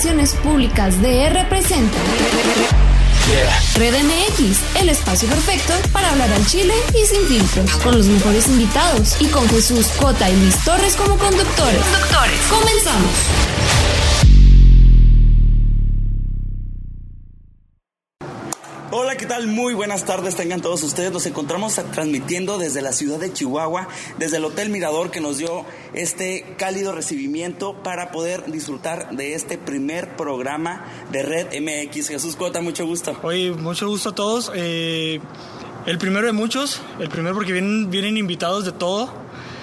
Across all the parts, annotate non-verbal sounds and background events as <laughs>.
Relaciones Públicas DR presenta Red MX, el espacio perfecto para hablar al chile y sin filtros, con los mejores invitados y con Jesús Cota y Luis Torres como conductores. Conductores. Comenzamos. ¿Qué tal? Muy buenas tardes, tengan todos ustedes. Nos encontramos transmitiendo desde la ciudad de Chihuahua, desde el Hotel Mirador que nos dio este cálido recibimiento para poder disfrutar de este primer programa de Red MX. Jesús Cota, mucho gusto. Oye, mucho gusto a todos. Eh, el primero de muchos, el primero porque vienen, vienen invitados de todo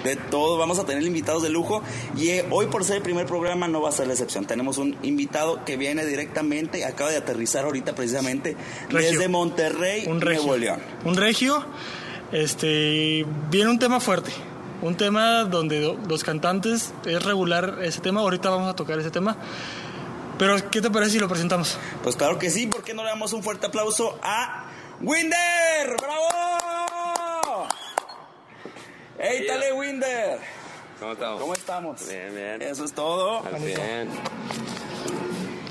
de todo. Vamos a tener invitados de lujo y eh, hoy por ser el primer programa no va a ser la excepción. Tenemos un invitado que viene directamente, acaba de aterrizar ahorita precisamente desde Monterrey, un regio, Nuevo León. Un regio, este, viene un tema fuerte. Un tema donde los cantantes es regular ese tema. Ahorita vamos a tocar ese tema. Pero, ¿qué te parece si lo presentamos? Pues claro que sí, ¿por qué no le damos un fuerte aplauso a Winder? ¡Bravo! ¡Hey, Tale Winder! ¿Cómo estamos? ¿Cómo estamos? Bien, bien. Eso es todo. Bien.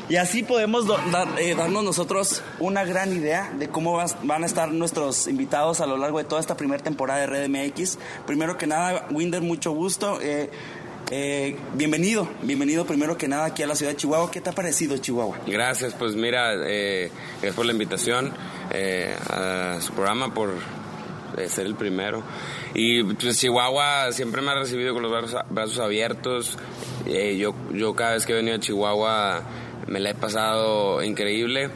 Y así podemos dar- eh, darnos nosotros una gran idea de cómo vas- van a estar nuestros invitados a lo largo de toda esta primera temporada de Red MX. Primero que nada, Winder, mucho gusto. Eh, eh, bienvenido, bienvenido primero que nada aquí a la ciudad de Chihuahua. ¿Qué te ha parecido Chihuahua? Gracias, pues mira, eh, gracias por la invitación eh, a su programa, por eh, ser el primero. Y pues Chihuahua siempre me ha recibido con los brazos, brazos abiertos. Eh, yo, yo cada vez que he venido a Chihuahua me la he pasado increíble.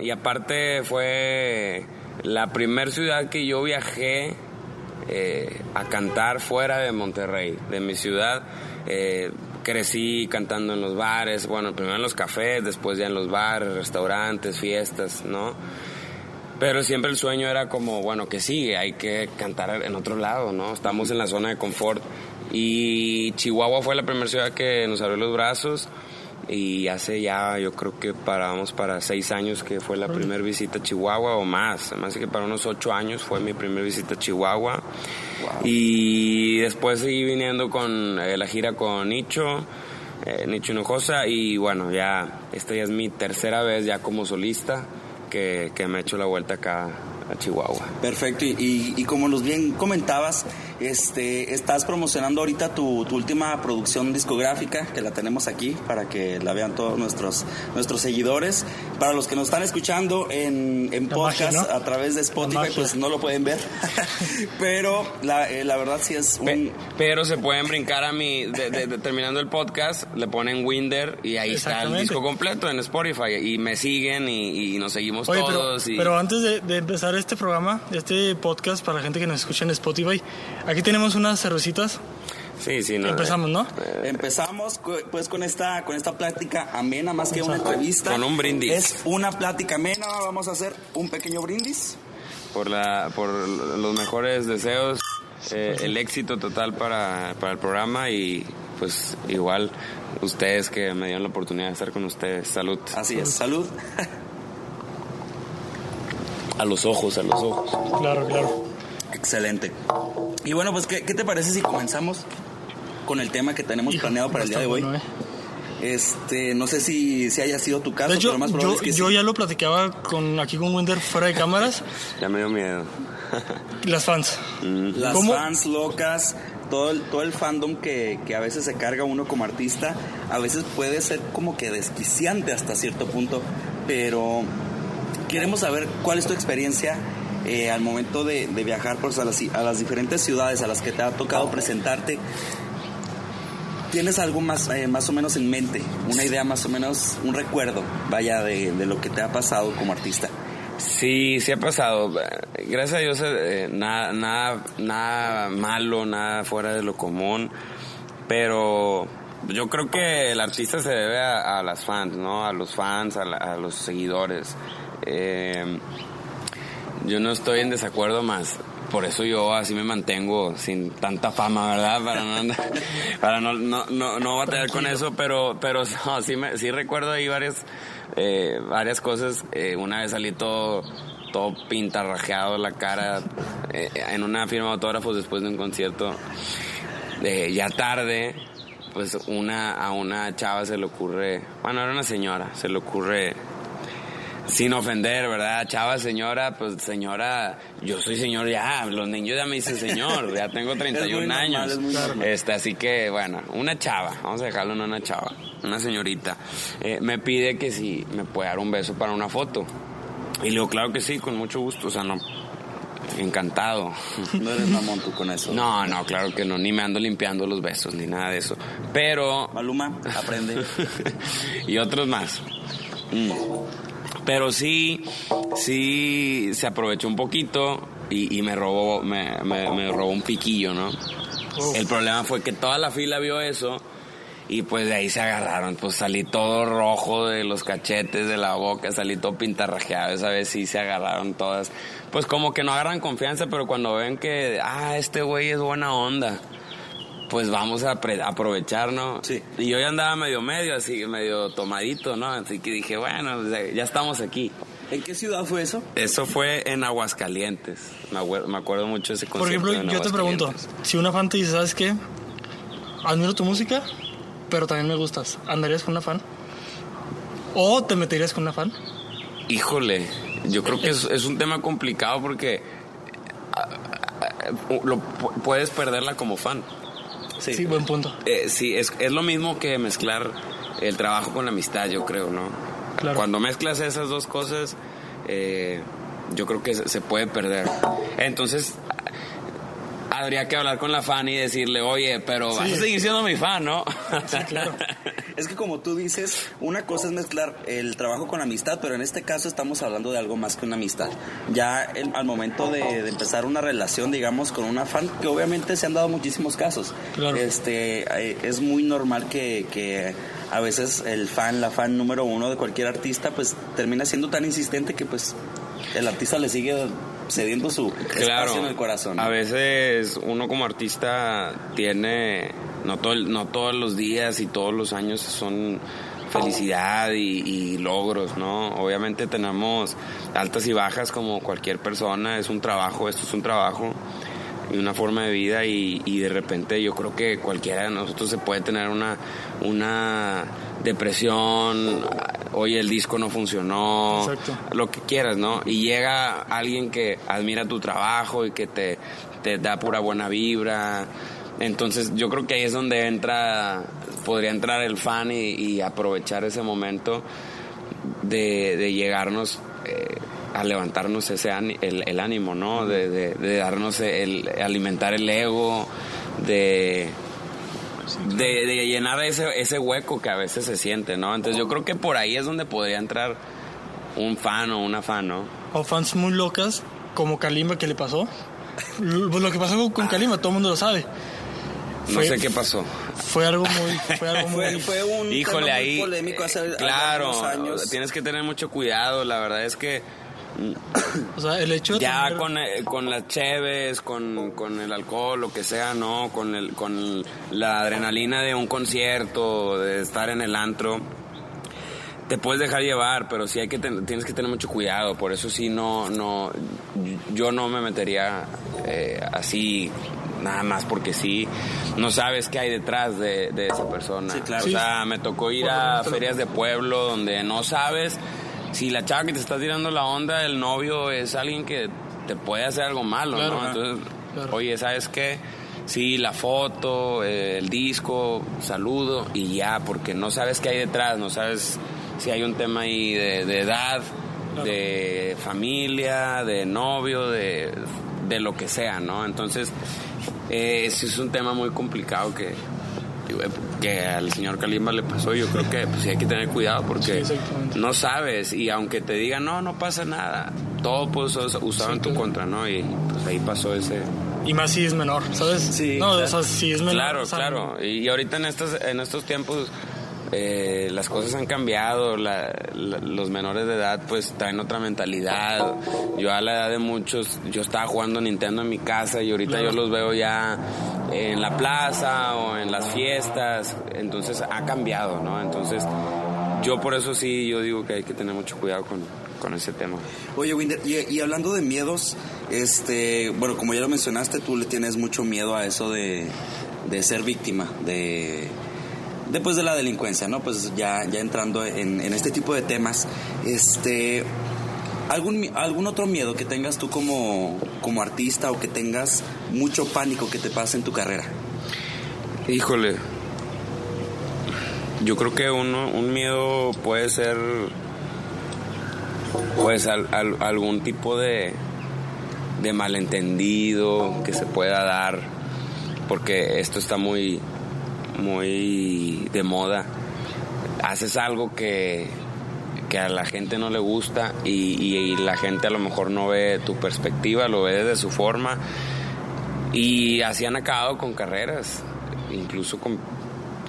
Y aparte fue la primera ciudad que yo viajé eh, a cantar fuera de Monterrey, de mi ciudad. Eh, crecí cantando en los bares, bueno, primero en los cafés, después ya en los bares, restaurantes, fiestas, ¿no? Pero siempre el sueño era como, bueno, que sí, hay que cantar en otro lado, ¿no? Estamos en la zona de confort. Y Chihuahua fue la primera ciudad que nos abrió los brazos. Y hace ya, yo creo que para, vamos para seis años que fue la primera visita a Chihuahua o más. Más que para unos ocho años fue mi primera visita a Chihuahua. Y después seguí viniendo con eh, la gira con Nicho, eh, Nicho Hinojosa. Y bueno, ya, esta ya es mi tercera vez ya como solista que, me he hecho la vuelta acá a Chihuahua. Perfecto, y, y- y como nos bien comentabas, este, estás promocionando ahorita tu, tu última producción discográfica, que la tenemos aquí para que la vean todos nuestros, nuestros seguidores. Para los que nos están escuchando en, en podcast magia, ¿no? a través de Spotify, pues no lo pueden ver. <laughs> Pero la, eh, la verdad sí es un... Pe- Pero se pueden brincar a mi, de- de- de- terminando el podcast, le ponen Winder y ahí está el disco completo en Spotify. Y me siguen y, y nos seguimos Oye, pero, todos. y- pero antes de, de empezar este programa, este podcast para la gente que nos escucha en Spotify, aquí tenemos unas cervecitas. sí, sí, no, Empezamos, ¿no? Empezamos cu- pues con esta con esta plática amena más que una entrevista. Con un brindis. Es una plática amena. Vamos a hacer un pequeño brindis. por, la, por los mejores deseos, eh, el éxito total para, para el programa y pues igual ustedes que me dieron la oportunidad de estar con ustedes. Salud. Así es. Salud. A los ojos, a los ojos. Claro, claro. Excelente. Y bueno, pues, ¿qué, qué te parece si comenzamos con el tema que tenemos Hijo, planeado para el día de hoy? bueno, ¿eh? Este, no sé si, si haya sido tu caso, hecho, pero más probable yo, es que yo sí. ya lo platicaba con, aquí con Winder fuera de cámaras. <laughs> Ya me dio miedo. Las fans. Las ¿Cómo? fans locas, todo el, todo el fandom que, que a veces se carga uno como artista, a veces puede ser como que desquiciante hasta cierto punto, pero queremos saber cuál es tu experiencia eh, al momento de, de viajar pues, a, las, a las diferentes ciudades a las que te ha tocado presentarte. ¿Tienes algo más, eh, más o menos en mente? Una idea más o menos, un recuerdo, vaya, de, de lo que te ha pasado como artista. Sí, sí ha pasado. Gracias a Dios, eh, nada, nada, nada malo, nada fuera de lo común. Pero yo creo que el artista se debe a, a las fans, ¿no? A los fans, a, la- a los seguidores. Eh, yo no estoy en desacuerdo más. Por eso yo así me mantengo sin tanta fama, ¿verdad? Para no, andar- <laughs> para no, no, no, no batallar con eso, pero, pero <laughs> no, sí, me, sí recuerdo ahí varias, eh, varias cosas. Eh, una vez salí todo, todo pintarrajeado la cara eh, en una firma de autógrafos después de un concierto. Eh, ya tarde, pues una, a una chava se le ocurre, bueno, era una señora, se le ocurre sin ofender, ¿verdad? Chava, señora, pues señora, yo soy señor ya, los niños ya me dicen señor, ya tengo <laughs> 31 años. este, así que, bueno, una chava, vamos a dejarlo en una chava, una señorita, eh, me pide que si me puede dar un beso para una foto. Y le digo, claro que sí, con mucho gusto, o sea, no, encantado. <laughs> No eres mamón tú con eso. No, no, claro que no, ni me ando limpiando los besos, ni nada de eso. Pero... Maluma, aprende. <laughs> y otros más. Mm. Pero sí, sí se aprovechó un poquito y, me robó, me, me, robó un piquillo, ¿no? El problema fue que toda la fila vio eso y pues de ahí se agarraron. Pues salí todo rojo de los cachetes, de la boca, salí todo pintarrajeado. Esa vez sí se agarraron todas. Pues como que no agarran confianza, pero cuando ven que, ah, este güey es buena onda pues vamos a aprovechar, ¿no? Sí. Y yo ya andaba medio medio, así, medio tomadito, ¿no? Así que dije, bueno, ya estamos aquí. ¿En qué ciudad fue eso? Eso fue en Aguascalientes. Me, acuerdo, mucho de ese concierto. Por ejemplo, yo te pregunto, si una fan te dice, ¿sabes qué? Admiro tu música, pero también me gustas. ¿Andarías con una fan? ¿O te meterías con una fan? Híjole, yo creo que es, es un tema complicado porque ah, ah, lo, puedes perderla como fan. Sí, buen punto. Eh, sí, es, es lo mismo que mezclar el trabajo con la amistad, yo creo, ¿no? Claro. Cuando mezclas esas dos cosas, eh, yo creo que se puede perder. Entonces, habría que hablar con la fan y decirle, oye, pero vas a seguir siendo mi fan, ¿no? Sí, claro. <laughs> es que como tú dices, una cosa es mezclar el trabajo con la amistad, pero en este caso estamos hablando de algo más que una amistad. Ya al momento de, empezar una relación, digamos, con una fan, que obviamente se han dado muchísimos casos. Claro. Este, eh, es muy normal que, que a veces el fan, la fan número uno de cualquier artista, pues termina siendo tan insistente que pues el artista le sigue cediendo su espacio en el corazón. A veces uno como artista tiene, no, todo, no todos los días y todos los años son felicidad y, logros, ¿no? Obviamente tenemos altas y bajas como cualquier persona, es un trabajo, esto es un trabajo y una forma de vida y, y, de repente yo creo que cualquiera de nosotros se puede tener una, una depresión, oye, el disco no funcionó, lo que quieras, ¿no? Y llega alguien que admira tu trabajo y que te, te da pura buena vibra. Entonces yo creo que ahí es donde entra, podría entrar el fan y, aprovechar ese momento de, llegarnos eh, a levantarnos ese el, ánimo, ¿no? De, de, darnos el, alimentar el ego, de de, llenar ese, ese hueco que a veces se siente, ¿no? Entonces yo creo que por ahí es donde podría entrar un fan o una fan, ¿no? O fans muy locas, como Kalimba que le pasó. Lo que pasó con Kalimba, todo el mundo lo sabe. no sé qué pasó. Fue algo muy, fue algo <laughs> muy, fue, un Híjole, ahí, polémico hace claro, años. Tienes que tener mucho cuidado. La verdad es que o sea, el hecho Ya con, eh, con las cheves, con, con, el alcohol, lo que sea, ¿no? Con, el, con la adrenalina de un concierto, de estar en el antro, te puedes dejar llevar, pero sí hay que tienes que tener mucho cuidado. Por eso sí, no, no, yo no me metería eh, así nada más porque sí, no sabes qué hay detrás de, esa persona. claro. O sea, me tocó ir a ferias de pueblo donde no sabes si la chava que te está tirando la onda, el novio es alguien que te puede hacer algo malo, ¿no? Entonces, oye, ¿sabes qué? Sí, la foto, eh, el disco, saludo y ya, porque no sabes qué hay detrás, no sabes si hay un tema ahí de, edad, de familia, de novio, de, de, lo que sea, ¿no? Entonces, eh, es un tema muy complicado que, que al señor Kalimba le pasó, yo creo que pues, sí hay que tener cuidado porque no sabes y aunque te digan no, no pasa nada, todo puede ser usado en tu contra, ¿no? Y pues ahí pasó ese... Y más si es menor, ¿sabes? Sí. No, o sea, si es menor. Claro, claro. Y, ahorita en estos, en estos tiempos eh, las cosas han cambiado, los menores de edad pues traen otra mentalidad. Yo a la edad de muchos, yo estaba jugando Nintendo en mi casa y ahorita yo los veo ya en la plaza o en las fiestas, entonces ha cambiado, ¿no? Entonces yo por eso sí, yo digo que hay que tener mucho cuidado con, con ese tema. Oye, Winder, y, hablando de miedos, este, bueno, como ya lo mencionaste, tú le tienes mucho miedo a eso de, de ser víctima, de después de la delincuencia, ¿no? Pues ya, ya entrando en, este tipo de temas, este, ¿algún, ¿algún otro miedo que tengas tú como, como artista o que tengas mucho pánico que te pase en tu carrera? Híjole, yo creo que uno, un miedo puede ser, pues, algún tipo de, de malentendido que se pueda dar, porque esto está muy, muy de moda. Haces algo que, que a la gente no le gusta y, y, la gente a lo mejor no ve tu perspectiva, lo ve de su forma. Y así han acabado con carreras, incluso con,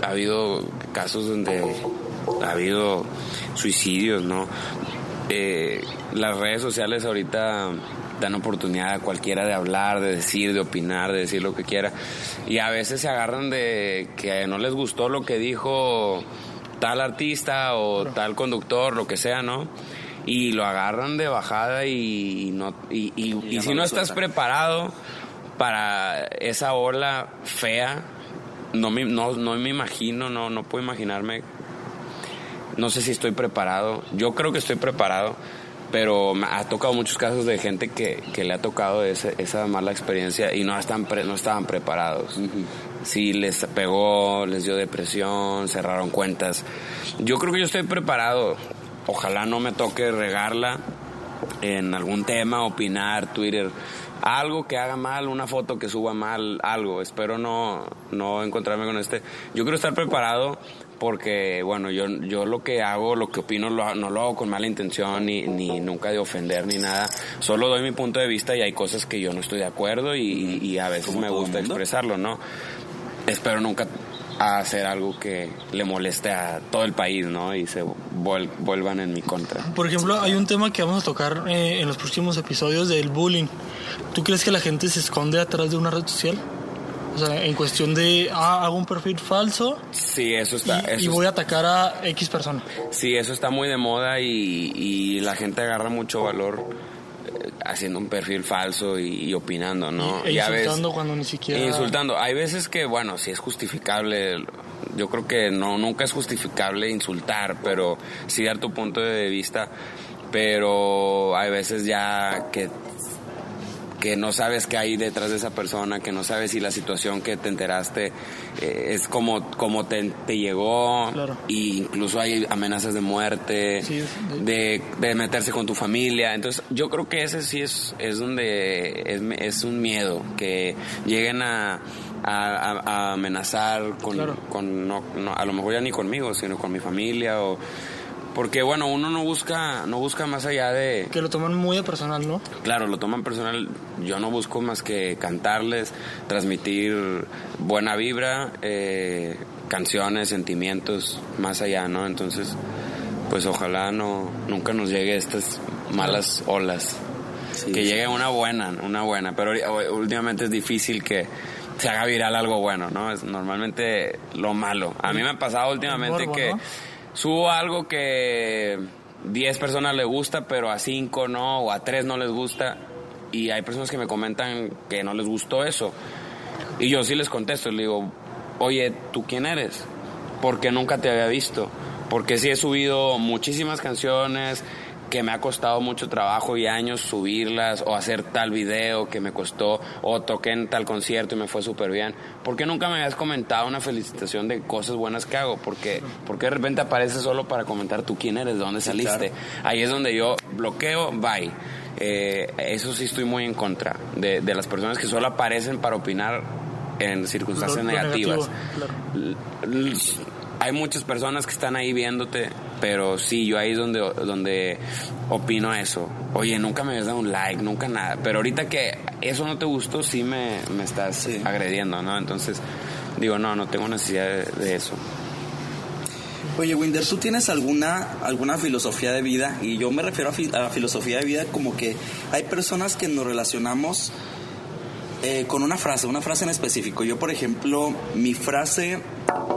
ha habido casos donde ha habido suicidios, ¿no? Eh, las redes sociales ahorita dan oportunidad a cualquiera de hablar, de decir, de opinar, de decir lo que quiera. Y a veces se agarran de que no les gustó lo que dijo tal artista o tal conductor, lo que sea, ¿no? Y lo agarran de bajada y, no, y, y si no estás preparado para esa ola fea, no me, no, no me imagino, no, no puedo imaginarme. No sé si estoy preparado. Yo creo que estoy preparado pero me ha tocado muchos casos de gente que, que le ha tocado esa mala experiencia y no, están no estaban preparados. Sí, les pegó, les dio depresión, cerraron cuentas. Yo creo que yo estoy preparado. Ojalá no me toque regarla en algún tema, opinar, Twitter, algo que haga mal, una foto que suba mal, algo. Espero no, no encontrarme con este. Yo quiero estar preparado porque, bueno, yo, yo lo que hago, lo que opino, no lo hago con mala intención, ni, ni nunca de ofender, ni nada. Solo doy mi punto de vista y hay cosas que yo no estoy de acuerdo y, y a veces me gusta expresarlo, ¿no? Espero nunca hacer algo que le moleste a todo el país, ¿no? Y se vuelvan en mi contra. Por ejemplo, hay un tema que vamos a tocar eh, en los próximos episodios del bullying. ¿Tú crees que la gente se esconde atrás de una red social? O sea, en cuestión de, ah, hago un perfil falso. Sí, eso está. Y, voy a atacar a X persona. Sí, eso está muy de moda y, la gente agarra mucho valor haciendo un perfil falso y, opinando, ¿no? E insultando cuando ni siquiera... insultando. Hay veces que, bueno, sí es justificable. Yo creo que no, nunca es justificable insultar, pero sí dar tu punto de vista. Pero hay veces ya que que no sabes qué hay detrás de esa persona, que no sabes si la situación que te enteraste eh, es como, como te, llegó, y incluso hay amenazas de muerte, de... De, meterse con tu familia. Entonces, yo creo que ese sí es, es donde es, es un miedo, que lleguen a, a, amenazar con, con no, a lo mejor ya ni conmigo, sino con mi familia o porque bueno, uno no busca, no busca más allá de... Que lo toman muy de personal, ¿no? Claro, lo toman personal. Yo no busco más que cantarles, transmitir buena vibra, eh, canciones, sentimientos, más allá, ¿no? Entonces, pues ojalá no, nunca nos llegue estas malas olas. que llegue una buena, una buena. Pero últimamente es difícil que se haga viral algo bueno, ¿no? Es normalmente lo malo. A mí me ha pasado últimamente que subo algo que 10 personas le gusta, pero a 5 no, o a 3 no les gusta, y hay personas que me comentan que no les gustó eso. Y yo sí les contesto, les digo, oye, ¿tú quién eres? Porque nunca te había visto. Porque sí he subido muchísimas canciones, que me ha costado mucho trabajo y años subirlas o hacer tal video que me costó o toqué en tal concierto y me fue súper bien. ¿Por qué nunca me habías comentado una felicitación de cosas buenas que hago? Porque, porque de repente apareces solo para comentar tú quién eres, de dónde saliste. Ahí es donde yo bloqueo, bye. Eh, eso sí estoy muy en contra de, de, las personas que solo aparecen para opinar en circunstancias negativas hay muchas personas que están ahí viéndote, pero sí, yo ahí es donde, donde opino eso. Oye, nunca me habías dado un like, nunca nada. Pero ahorita que eso no te gustó, sí me, me estás agrediendo, ¿no? Entonces, digo, no, no tengo necesidad de, eso. Oye, Winder, ¿tú tienes alguna, alguna filosofía de vida? Y yo me refiero a, la filosofía de vida como que hay personas que nos relacionamos eh, con una frase, una frase en específico. Yo, por ejemplo, mi frase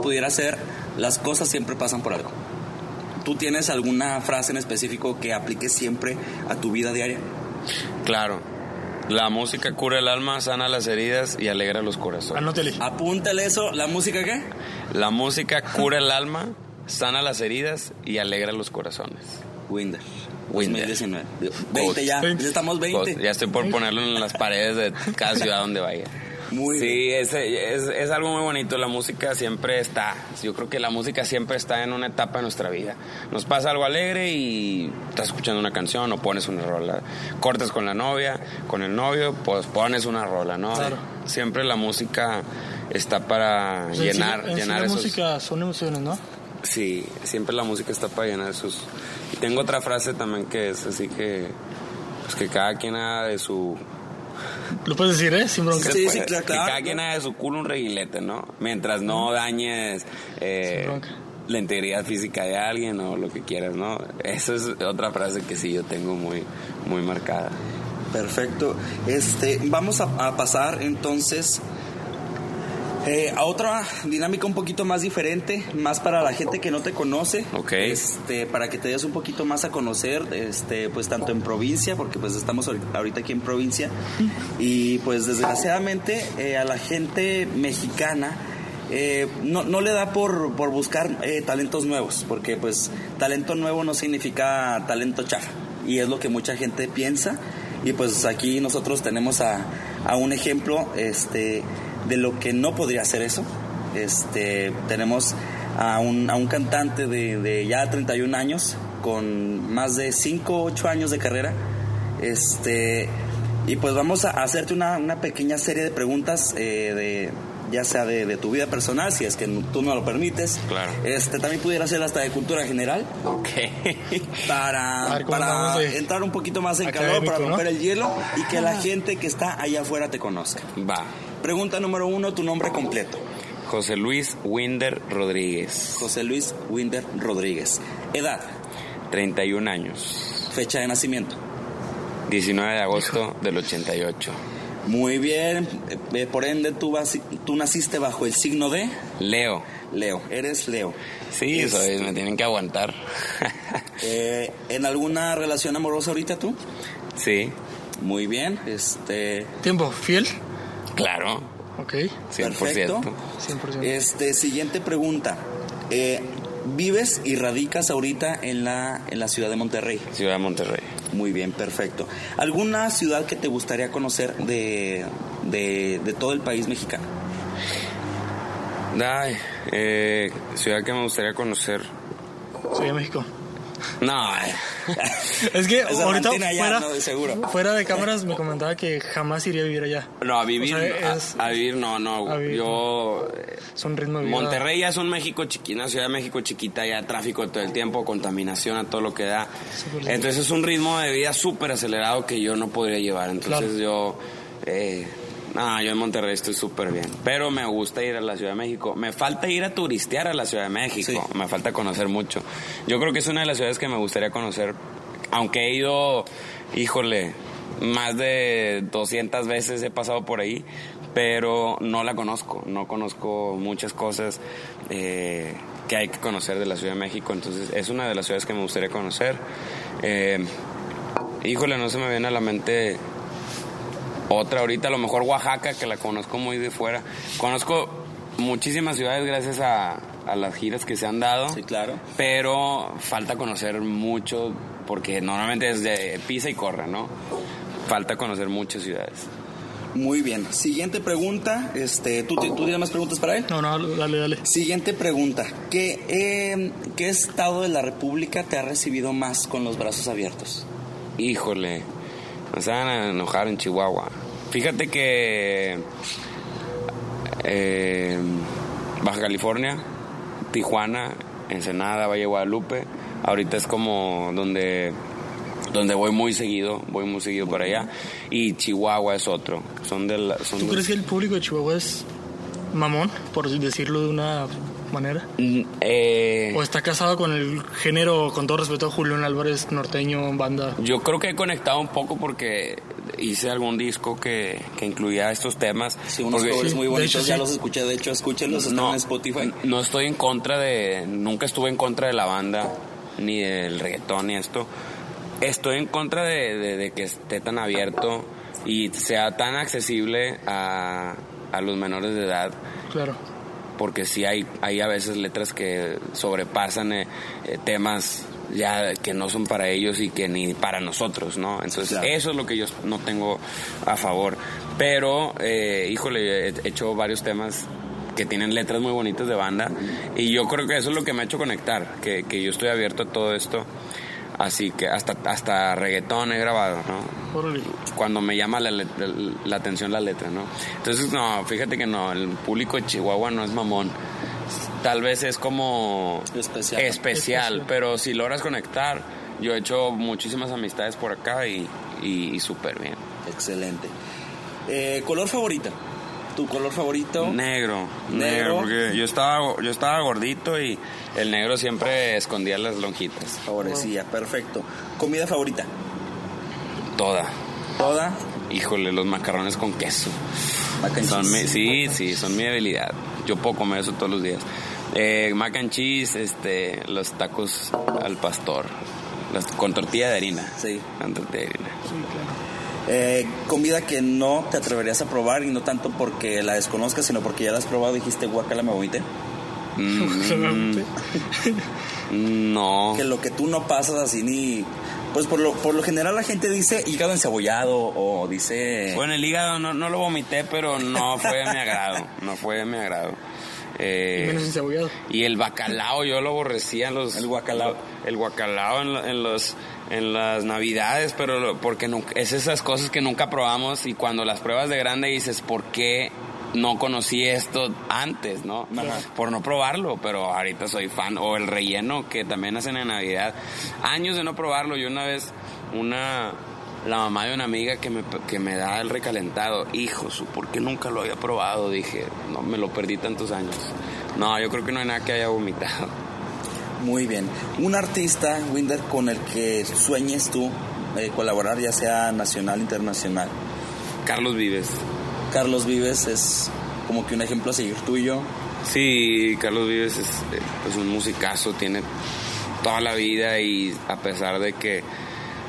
pudiera ser las cosas siempre pasan por algo. ¿Tú tienes alguna frase en específico que apliques siempre a tu vida diaria? Claro. La música cura el alma, sana las heridas y alegra los corazones. Anótele. Apúntale eso. ¿La música qué? La música cura el alma, sana las heridas y alegra los corazones. Winder. Winder. 2019. 20 ya. Veinte. Ya estamos 20. Ya estoy por ponerlo en las paredes de cada ciudad donde vaya. Muy sí, es, es, es algo muy bonito. La música siempre está. Yo creo que la música siempre está en una etapa de nuestra vida. Nos pasa algo alegre y estás escuchando una canción o pones una rola. Cortas con la novia, con el novio, pues pones una rola, ¿no? Claro. Siempre la música está para O sea, en sí- llenar, en sí llenar la esos. música son emociones, ¿no? Sí, siempre la música está para llenar esos. Y tengo otra frase también que es así que. Pues que cada quien haga de su Lo puedes decir, ¿eh? Sin bronca. Sí, sí, puede. claro, Que cada quien haga de su culo un reguilete, ¿no? Mientras no dañes eh, la integridad física de alguien o lo que quieras, ¿no? Esa es otra frase que sí yo tengo muy, muy marcada. Perfecto. Este, vamos a, a pasar entonces eh, a otra dinámica un poquito más diferente, más para la gente que no te conoce. Ok. Este, para que te des un poquito más a conocer, este, pues tanto en provincia, porque pues estamos ahori- ahorita aquí en provincia, y pues desgraciadamente eh, a la gente mexicana eh, no, no le da por, por buscar eh, talentos nuevos, porque pues talento nuevo no significa talento chafa, y es lo que mucha gente piensa, y pues aquí nosotros tenemos a, a un ejemplo este, de lo que no podría ser eso. Este, tenemos a un, a un cantante de, de ya 31 años, con más de 5 8 años de carrera. Este, y pues vamos a hacerte una, una pequeña serie de preguntas, eh, de, ya sea de, de tu vida personal, si es que tú no lo permites. Claro. Este, también pudiera ser hasta de cultura general, Ok. <laughs> Para, ver, ¿cómo para entrar un poquito más en calor, para ¿no? romper el hielo y que la gente que está allá afuera te conozca. Va. Pregunta número uno, tu nombre completo. José Luis Winder Rodríguez. José Luis Winder Rodríguez. Edad, 31 años. fecha de nacimiento. 19 de agosto del 88. Muy bien, eh, por ende tú, vas, tú naciste bajo el signo de Leo. Leo, eres Leo. Sí, Es- soy, me tienen que aguantar. <laughs> Eh, ¿En alguna relación amorosa ahorita tú? sí, Muy bien, este, Tiempo, fiel. Claro. Ok. 100%. perfecto. 100%. Este, siguiente pregunta. Eh, ¿Vives y radicas ahorita en la, en la ciudad de Monterrey? Ciudad de Monterrey. Muy bien, perfecto. ¿Alguna ciudad que te gustaría conocer de, de, de todo el país mexicano? Ay, eh, ciudad que me gustaría conocer. Soy de México. No, eh, <laughs> Es que Esa ahorita fuera, seguro. fuera de cámaras me comentaba que jamás iría a vivir allá. no, a vivir, O sea, es- a, a vivir no, no. vivir, yo, Es un ritmo de vida. Monterrey ya es un México chiquito, una ciudad de México chiquita, ya tráfico todo el tiempo, contaminación a todo lo que da. Entonces es un ritmo de vida súper acelerado que yo no podría llevar. Entonces Claro. yo, eh, no, yo en Monterrey estoy súper bien. Pero me gusta ir a la Ciudad de México. Me falta ir a turistear a la Ciudad de México. Sí. Me falta conocer mucho. Yo creo que es una de las ciudades que me gustaría conocer. Aunque he ido, híjole, más de 200 veces he pasado por ahí, pero no la conozco. No conozco muchas cosas eh, que hay que conocer de la Ciudad de México. Entonces es una de las ciudades que me gustaría conocer. Eh, híjole, no se me viene a la mente otra ahorita, a lo mejor Oaxaca, que la conozco muy de fuera. Conozco muchísimas ciudades gracias a, a las giras que se han dado. Sí, claro. Pero falta conocer mucho, porque normalmente es de pisa y corre, ¿no? Falta conocer muchas ciudades. Muy bien. Siguiente pregunta. Este, ¿tú, ¿Tú tienes más preguntas para él? No, no, dale, dale. Siguiente pregunta. ¿Qué, eh, ¿Qué estado de la República te ha recibido más con los brazos abiertos? Híjole, me se van a enojar en Chihuahua. Fíjate que eh, Baja California, Tijuana, Ensenada, Valle de Guadalupe, ahorita es como donde donde voy muy seguido, voy muy seguido para allá y Chihuahua es otro. Son de la, son ¿Tú de- crees que el público de Chihuahua es mamón, por decirlo de una manera? Mm, eh, ¿O está casado con el género, con todo respeto a Julián Álvarez, norteño, banda? Yo creo que he conectado un poco porque hice algún disco que, que incluía estos temas. Sí, unos Porque- covers muy bonitos. hecho, ya sí. los escuché. De hecho, escúchenlos. Están en Spotify. No estoy en contra de. Nunca estuve en contra de la banda, ni del reggaetón, ni esto. Estoy en contra de, de- de que esté tan abierto y sea tan accesible a, a los menores de edad. Claro. Porque sí hay, hay a veces letras que sobrepasan eh, eh, temas ya que no son para ellos y que ni para nosotros, ¿no? Entonces eso es lo que yo no tengo a favor. Pero, eh, híjole, he hecho varios temas que tienen letras muy bonitas de banda y yo creo que eso es lo que me ha hecho conectar, que, que yo estoy abierto a todo esto. Así que hasta, hasta reggaetón he grabado, ¿no? Cuando me llama la, la, atención la letra, ¿no? Entonces, no, fíjate que no, el público de Chihuahua no es mamón. Tal vez es como especial, especial, pero si logras conectar, yo he hecho muchísimas amistades por acá y, y, súper bien. Excelente. Eh, ¿Color favorita? ¿Tu color favorito? Negro, negro, porque yo estaba, yo estaba gordito y el negro siempre escondía las lonjitas. Favorecía, perfecto. ¿Comida favorita? Toda. ¿Toda? Híjole, los macarrones con queso. Son cheese. sí, sí, son mi debilidad. Yo puedo comer eso todos los días. Eh, mac and cheese, este, los tacos al pastor. con tortilla de harina. Sí. Con tortilla de harina. Sí, claro. Eh, comida que no te atreverías a probar y no tanto porque la desconozcas, sino porque ya la has probado y dijiste, guacala, <laughs> me vomité. Mm, no. Que lo que tú no pasas así ni... Pues por lo, por lo general la gente dice hígado encebollado o dice... Bueno, el hígado no, no lo vomité, pero no fue de mi agrado. No fue de mi agrado. Eh, Y menos encebollado. y el bacalao, yo lo aborrecía en los... El guacalao. El guacalao en, lo- en los en las navidades, pero lo- porque nunca, es esas cosas que nunca probamos y cuando las pruebas de grande dices, ¿por qué no conocí esto antes, no? Ajá. Por no probarlo, pero ahorita soy fan. O el relleno que también hacen en Navidad. Años de no probarlo. Yo una vez, una... La mamá de una amiga que me, que me da el recalentado, hijos, ¿por qué nunca lo había probado? Dije, no, me lo perdí tantos años. No, yo creo que no hay nada que haya vomitado. Muy bien. Un artista, Winder, con el que sueñes tú eh, colaborar, ya sea nacional, internacional. Carlos Vives. Carlos Vives es como que un ejemplo a seguir tuyo. Sí, Carlos Vives es, eh, pues, un musicazo, tiene toda la vida y a pesar de que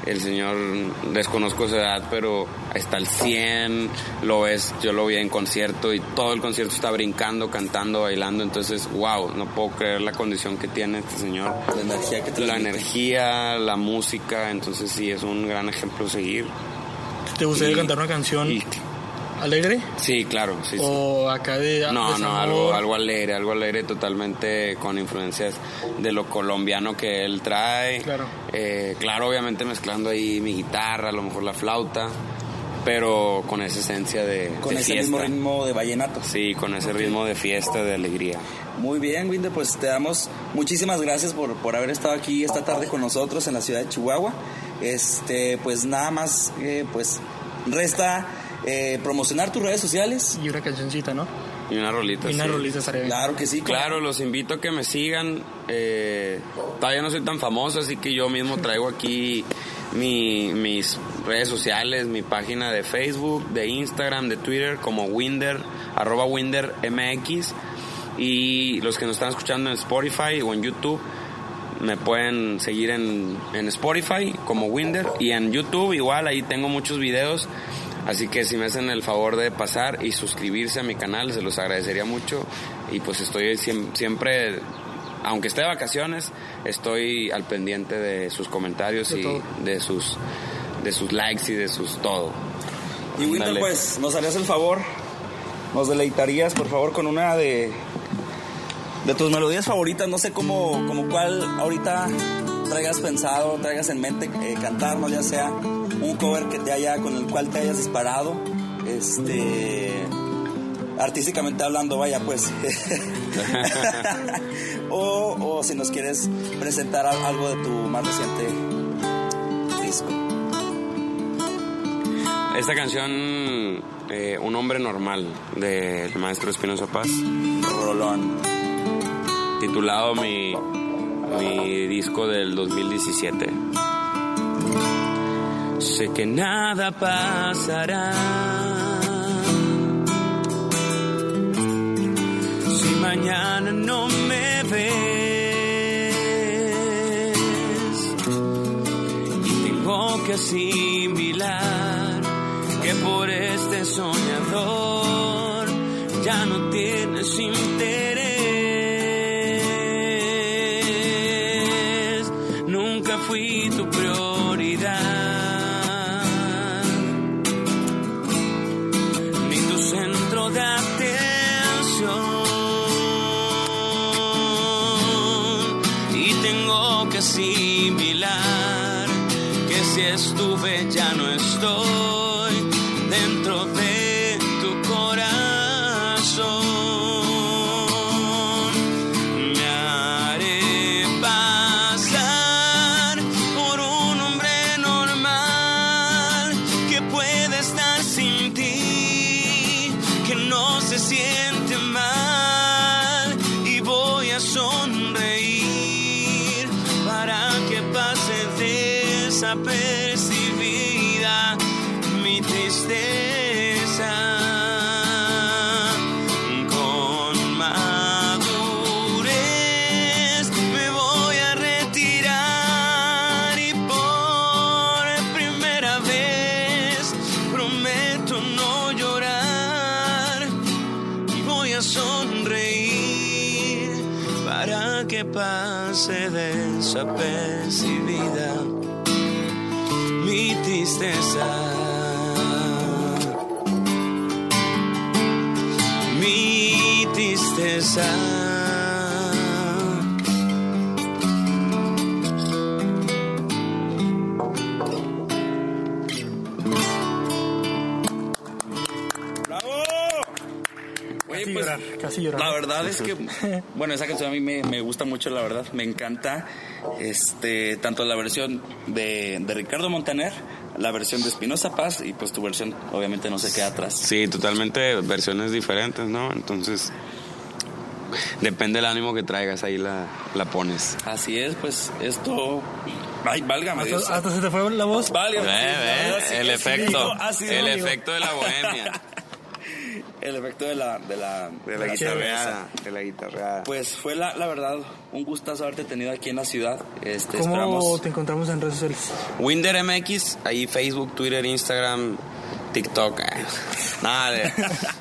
el señor desconozco su edad, pero está al 100, lo ves, yo lo vi en concierto y todo el concierto está brincando, cantando, bailando, entonces, wow, no puedo creer la condición que tiene este señor. La energía que te La energía, la música, entonces sí, es un gran ejemplo a seguir. ¿Te gustaría Y- cantar una canción y- alegre? sí, claro, sí, sí. ¿O acá de No, no, algo, algo alegre, algo alegre totalmente con influencias de lo colombiano que él trae. Claro. Eh, claro, obviamente mezclando ahí mi guitarra, a lo mejor la flauta, pero con esa esencia de, Con de ese fiesta. mismo ritmo de vallenato. Sí, con ese ritmo de fiesta, de alegría. Muy bien, Winder, pues te damos muchísimas gracias por, por haber estado aquí esta tarde con nosotros en la ciudad de Chihuahua. Este, pues nada más, eh, pues resta eh, promocionar tus redes sociales. Y una cancioncita, ¿no? Y una rolita. y una sí. rolita estaría bien. Claro que sí. Claro, los invito a que me sigan. Eh, todavía no soy tan famoso, así que yo mismo traigo aquí mi- mis redes sociales, mi página de Facebook, de Instagram, de Twitter, como Winder, arroba Winder MX. Y los que nos están escuchando en Spotify o en YouTube, me pueden seguir en, en Spotify como Winder y en YouTube igual, ahí tengo muchos videos. Así que si me hacen el favor de pasar y suscribirse a mi canal, se los agradecería mucho. Y pues estoy siem- siempre, aunque esté de vacaciones, estoy al pendiente de sus comentarios De y todo. de sus, de sus likes y de sus todo. Y Winder, Dale. pues nos harías el favor, nos deleitarías por favor con una de, de tus melodías favoritas, no sé cómo, como cuál ahorita traigas pensado, traigas en mente eh, cantarnos, ya sea un cover que te haya, con el cual te hayas disparado, este, artísticamente hablando, vaya pues. <laughs> o, o si nos quieres presentar al- algo de tu más reciente disco. Esta canción, eh, Un hombre normal, del maestro Espinosa Paz. Rolón. titulado mi, mi disco del 2017. Sé que nada pasará si mañana no me ves y tengo que asimilar que por este soñador ya no tienes interés. Si estuve ya no estoy desapercibida mi tristeza. Mi tristeza. Que, <laughs> bueno, esa canción a mí me, me gusta mucho, la verdad, me encanta. Este, tanto la versión de, de Ricardo Montaner, la versión de Espinosa Paz y pues tu versión, obviamente, no se queda atrás. Sí, totalmente versiones diferentes, ¿no? Entonces, depende del ánimo que traigas, ahí la, la pones. Así es, pues esto. Ay, válgame Dios. Hasta, hasta se te fue la voz. Válgame verdad, sí el efecto, el efecto de la bohemia, <laughs> El efecto de la. De la, de la guitarreada, de la guitarreada. Pues fue la, la verdad un gustazo haberte tenido aquí en la ciudad. Este, ¿Cómo esperamos. te encontramos en redes sociales? Winder MX, ahí Facebook, Twitter, Instagram, TikTok. eh. Nada, de-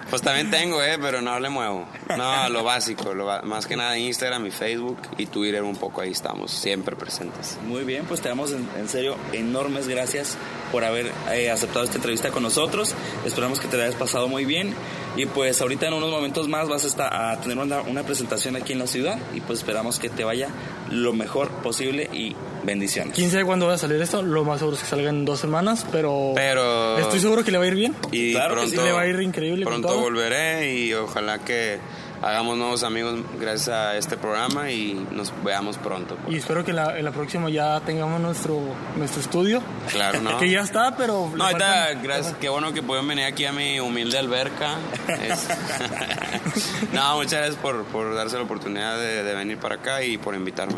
pues también tengo, eh, pero no le muevo. No, lo básico, lo más que nada Instagram y Facebook y Twitter un poco ahí estamos, siempre presentes. Muy bien, pues te damos en, en serio enormes gracias por haber eh, aceptado esta entrevista con nosotros. Esperamos que te la hayas pasado muy bien. Y pues ahorita en unos momentos más vas a, estar, a tener una, una presentación aquí en la ciudad y pues esperamos que te vaya lo mejor posible y bendiciones. ¿Quién sabe cuándo va a salir esto? Lo más seguro es que salga en dos semanas, pero... Pero- Estoy seguro que le va a ir bien. Y Claro que sí, pronto le va a ir increíble con Pronto todo. volveré y ojalá que hagamos nuevos amigos gracias a este programa y nos veamos pronto. Y espero que en la, en la próxima ya tengamos nuestro, nuestro estudio. Claro, ¿no? <laughs> Que ya está, pero... No, gracias, qué bueno que pudieron venir aquí a mi humilde alberca. <laughs> Es- <laughs> no, muchas gracias por, por darse la oportunidad de, de venir para acá y por invitarme.